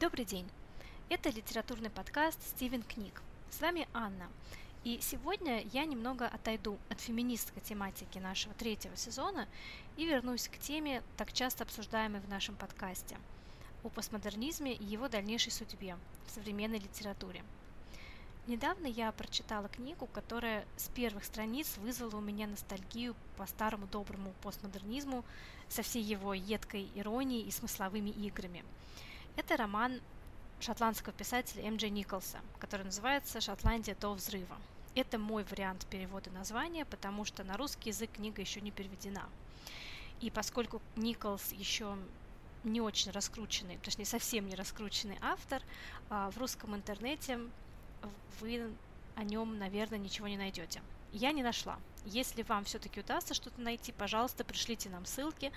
Добрый день! Это литературный подкаст «Стивен книг». С вами Анна. И сегодня я немного отойду от феминистской тематики нашего третьего сезона и вернусь к теме, так часто обсуждаемой в нашем подкасте – о постмодернизме и его дальнейшей судьбе в современной литературе. Недавно я прочитала книгу, которая с первых страниц вызвала у меня ностальгию по старому доброму постмодернизму со всей его едкой иронией и смысловыми играми. Это роман шотландского писателя М. Дж. Николса, который называется «Шотландия до взрыва». Это мой вариант перевода названия, потому что на русский язык книга еще не переведена. И поскольку Николс еще не очень раскрученный, точнее совсем не раскрученный автор, а, в русском интернете вы о нем, наверное, ничего не найдете. Я не нашла. Если вам все-таки удастся что-то найти, пожалуйста, пришлите нам ссылки.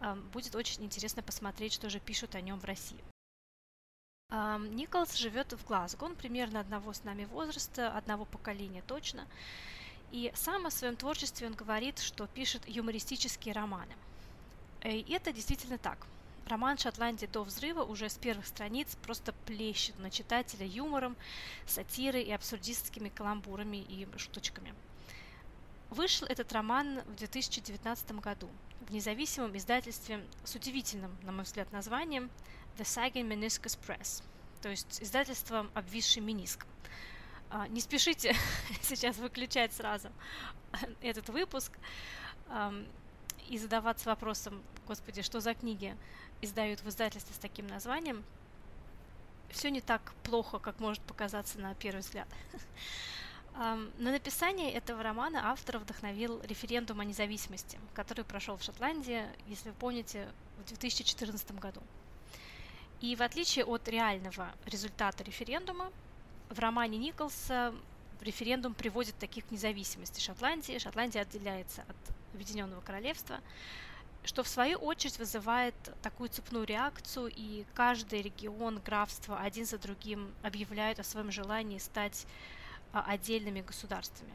А, будет очень интересно посмотреть, что же пишут о нем в России. А, Николс живет в Глазго, он примерно одного с нами возраста, одного поколения точно. И сам о своем творчестве он говорит, что пишет юмористические романы. И это действительно так. Роман «Шотландия до взрыва» уже с первых страниц просто плещет на читателя юмором, сатирой и абсурдистскими каламбурами и шуточками. Вышел этот роман в 2019 году в независимом издательстве с удивительным, на мой взгляд, названием The Sagan Meniscus Press, то есть издательством «Обвисший мениск». А, не спешите сейчас выключать сразу этот выпуск и задаваться вопросом, господи, что за книги издают в издательстве с таким названием, все не так плохо, как может показаться на первый взгляд. На написание этого романа автор вдохновил референдум о независимости, который прошел в Шотландии, если вы помните, в 2014 году. И в отличие от реального результата референдума, в романе Николса референдум приводит таких к независимости Шотландии. Шотландия отделяется от Объединенного Королевства, что в свою очередь вызывает такую цепную реакцию, и каждый регион, графство один за другим объявляют о своем желании стать а, отдельными государствами.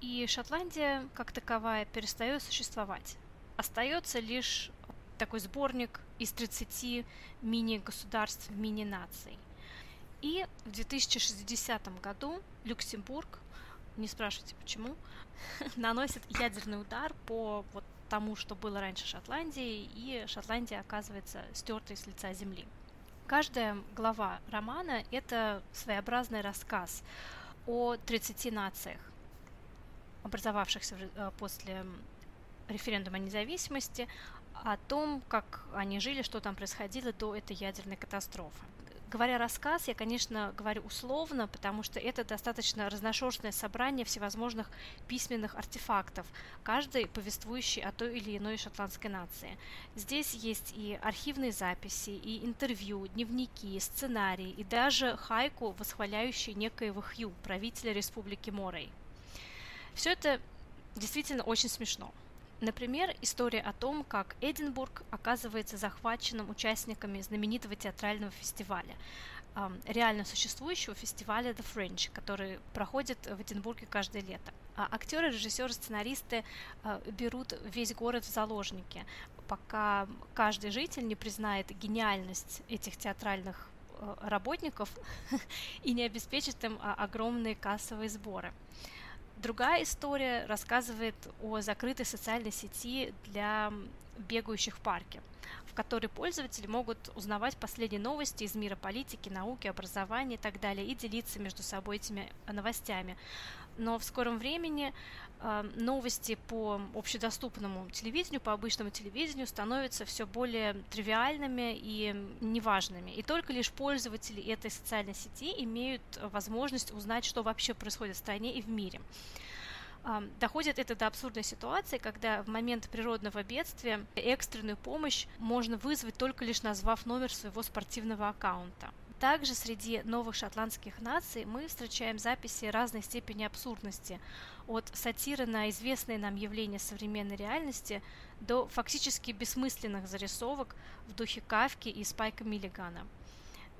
И Шотландия, как таковая, перестает существовать. Остается лишь такой сборник из 30 мини-государств, мини-наций. И в 2060 году Люксембург, не спрашивайте почему, наносит ядерный удар по вот тому, что было раньше Шотландии, и Шотландия оказывается стертой с лица земли. Каждая глава романа – это своеобразный рассказ о 30 нациях, образовавшихся э, после референдума независимости, о том, как они жили, что там происходило до этой ядерной катастрофы. Говоря рассказ, я, конечно, говорю условно, потому что это достаточно разношерстное собрание всевозможных письменных артефактов, каждый повествующий о той или иной шотландской нации. Здесь есть и архивные записи, и интервью, дневники, сценарии, и даже хайку, восхваляющий некоего Хью, правителя республики Морей. Все это действительно очень смешно. Например, история о том, как Эдинбург оказывается захваченным участниками знаменитого театрального фестиваля, реально существующего фестиваля The French, который проходит в Эдинбурге каждое лето. А актеры, режиссеры, сценаристы а, берут весь город в заложники, пока каждый житель не признает гениальность этих театральных а, работников и не обеспечит им а, огромные кассовые сборы. Другая история рассказывает о закрытой социальной сети для бегающих в парке, в которой пользователи могут узнавать последние новости из мира политики, науки, образования и так далее и делиться между собой этими новостями. Но в скором времени э, новости по общедоступному телевидению, по обычному телевидению становятся все более тривиальными и неважными. И только лишь пользователи этой социальной сети имеют возможность узнать, что вообще происходит в стране и в мире. Доходит это до абсурдной ситуации, когда в момент природного бедствия экстренную помощь можно вызвать только лишь назвав номер своего спортивного аккаунта. Также среди новых шотландских наций мы встречаем записи разной степени абсурдности, от сатиры на известные нам явления современной реальности до фактически бессмысленных зарисовок в духе Кавки и Спайка Миллигана.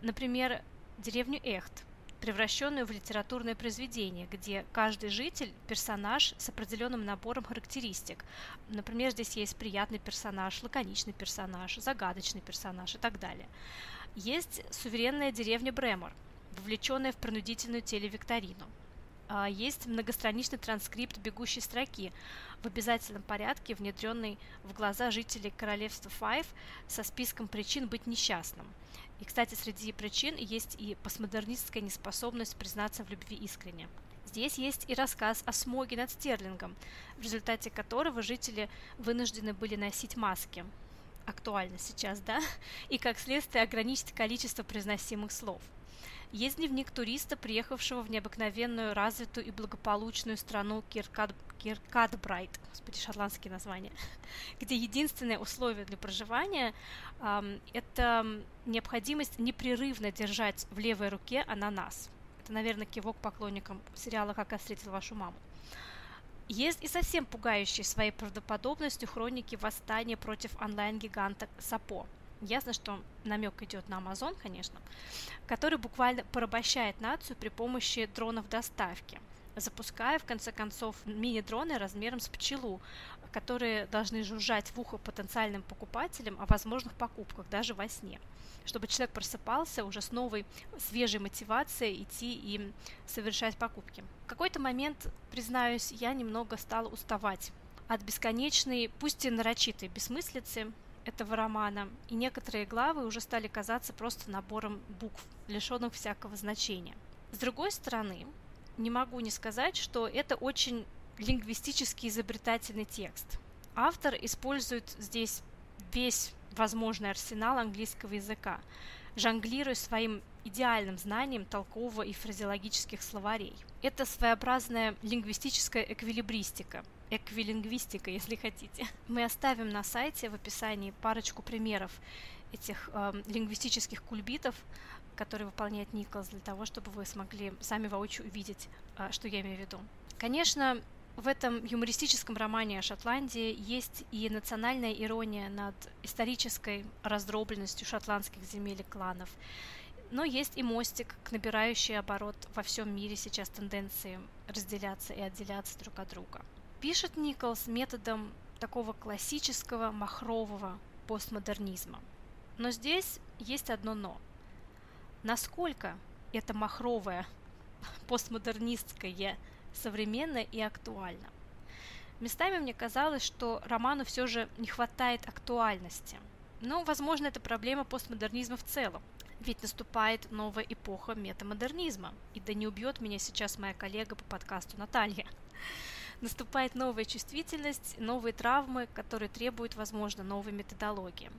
Например, деревню Эхт превращенную в литературное произведение, где каждый житель – персонаж с определенным набором характеристик. Например, здесь есть приятный персонаж, лаконичный персонаж, загадочный персонаж и так далее. Есть суверенная деревня Бремор, вовлеченная в принудительную телевикторину. А, есть многостраничный транскрипт бегущей строки, в обязательном порядке внедренный в глаза жителей королевства Файв со списком причин быть несчастным. И, кстати, среди причин есть и постмодернистская неспособность признаться в любви искренне. Здесь есть и рассказ о смоге над Стерлингом, в результате которого жители вынуждены были носить маски. Актуально сейчас, да? И как следствие ограничить количество произносимых слов – есть дневник туриста, приехавшего в необыкновенную, развитую и благополучную страну Киркад... Киркадбрайт, господи, шотландские названия, где единственное условие для проживания эм, это необходимость непрерывно держать в левой руке ананас. Это, наверное, кивок поклонникам сериала «Как я встретил вашу маму». Есть и совсем пугающие своей правдоподобностью хроники восстания против онлайн-гиганта Сапо – Ясно, что намек идет на Amazon, конечно, который буквально порабощает нацию при помощи дронов доставки, запуская, в конце концов, мини-дроны размером с пчелу, которые должны жужжать в ухо потенциальным покупателям о возможных покупках даже во сне, чтобы человек просыпался уже с новой свежей мотивацией идти и совершать покупки. В какой-то момент, признаюсь, я немного стала уставать от бесконечной, пусть и нарочитой бессмыслицы, этого романа, и некоторые главы уже стали казаться просто набором букв, лишенных всякого значения. С другой стороны, не могу не сказать, что это очень лингвистически изобретательный текст. Автор использует здесь весь возможный арсенал английского языка, жонглируя своим идеальным знанием толкового и фразеологических словарей. Это своеобразная лингвистическая эквилибристика, эквилингвистика, если хотите. Мы оставим на сайте в описании парочку примеров этих э, лингвистических кульбитов, которые выполняет Николас для того, чтобы вы смогли сами воочию увидеть, э, что я имею в виду. Конечно, в этом юмористическом романе о Шотландии есть и национальная ирония над исторической раздробленностью шотландских земель и кланов, но есть и мостик к набирающей оборот во всем мире сейчас тенденции разделяться и отделяться друг от друга. Пишет Николс методом такого классического махрового постмодернизма. Но здесь есть одно «но». Насколько это махровое, постмодернистское, современно и актуально? Местами мне казалось, что роману все же не хватает актуальности. Но, возможно, это проблема постмодернизма в целом. Ведь наступает новая эпоха метамодернизма. И да не убьет меня сейчас моя коллега по подкасту Наталья наступает новая чувствительность, новые травмы, которые требуют, возможно, новой методологии.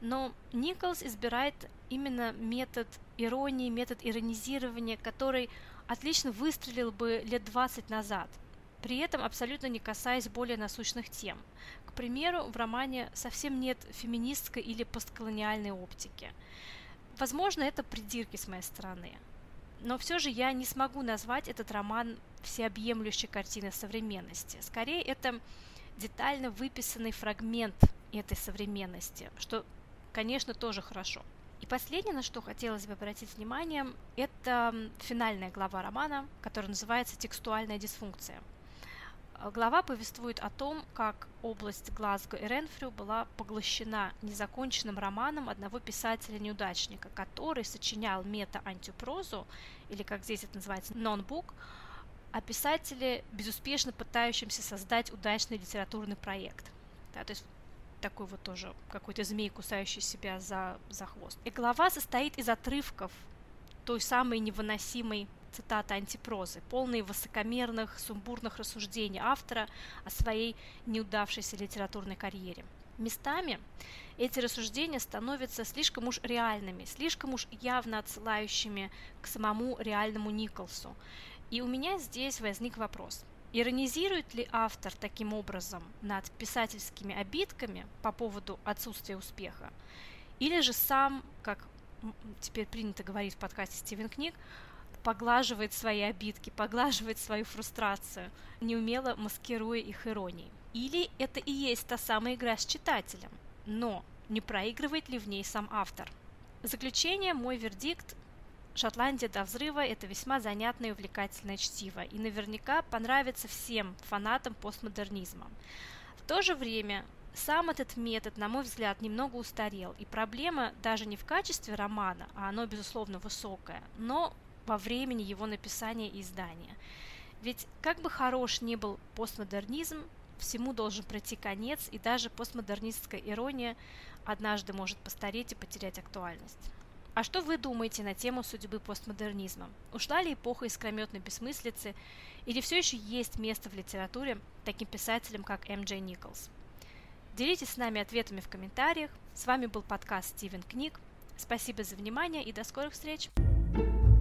Но Николс избирает именно метод иронии, метод иронизирования, который отлично выстрелил бы лет 20 назад, при этом абсолютно не касаясь более насущных тем. К примеру, в романе совсем нет феминистской или постколониальной оптики. Возможно, это придирки с моей стороны. Но все же я не смогу назвать этот роман всеобъемлющей картиной современности. Скорее, это детально выписанный фрагмент этой современности, что, конечно, тоже хорошо. И последнее, на что хотелось бы обратить внимание, это финальная глава романа, которая называется «Текстуальная дисфункция». Э, глава повествует о том, как область Глазго и Ренфрю была поглощена незаконченным романом одного писателя-неудачника, который сочинял мета-антипрозу, или как здесь это называется, нон-бук, о писателе, безуспешно пытающемся создать удачный литературный проект. Да, то есть такой вот тоже какой-то змей, кусающий себя за, за хвост. И глава состоит из отрывков той самой невыносимой цитата антипрозы, полные высокомерных, сумбурных рассуждений автора о своей неудавшейся литературной карьере. Местами эти рассуждения становятся слишком уж реальными, слишком уж явно отсылающими к самому реальному Николсу. И у меня здесь возник вопрос. Иронизирует ли автор таким образом над писательскими обидками по поводу отсутствия успеха? Или же сам, как теперь принято говорить в подкасте Стивен Книг, поглаживает свои обидки, поглаживает свою фрустрацию, неумело маскируя их иронией. Или это и есть та самая игра с читателем, но не проигрывает ли в ней сам автор? В заключение мой вердикт «Шотландия до взрыва» – это весьма занятное и увлекательное чтиво, и наверняка понравится всем фанатам постмодернизма. В то же время сам этот метод, на мой взгляд, немного устарел, и проблема даже не в качестве романа, а оно, безусловно, высокое, но во времени его написания и издания. Ведь как бы хорош ни был постмодернизм, всему должен пройти конец, и даже постмодернистская ирония однажды может постареть и потерять актуальность. А что вы думаете на тему судьбы постмодернизма? Ушла ли эпоха искрометной бессмыслицы, или все еще есть место в литературе таким писателям, как М. Джей Николс? Делитесь с нами ответами в комментариях. С вами был подкаст Стивен Книг. Спасибо за внимание и до скорых встреч! thank you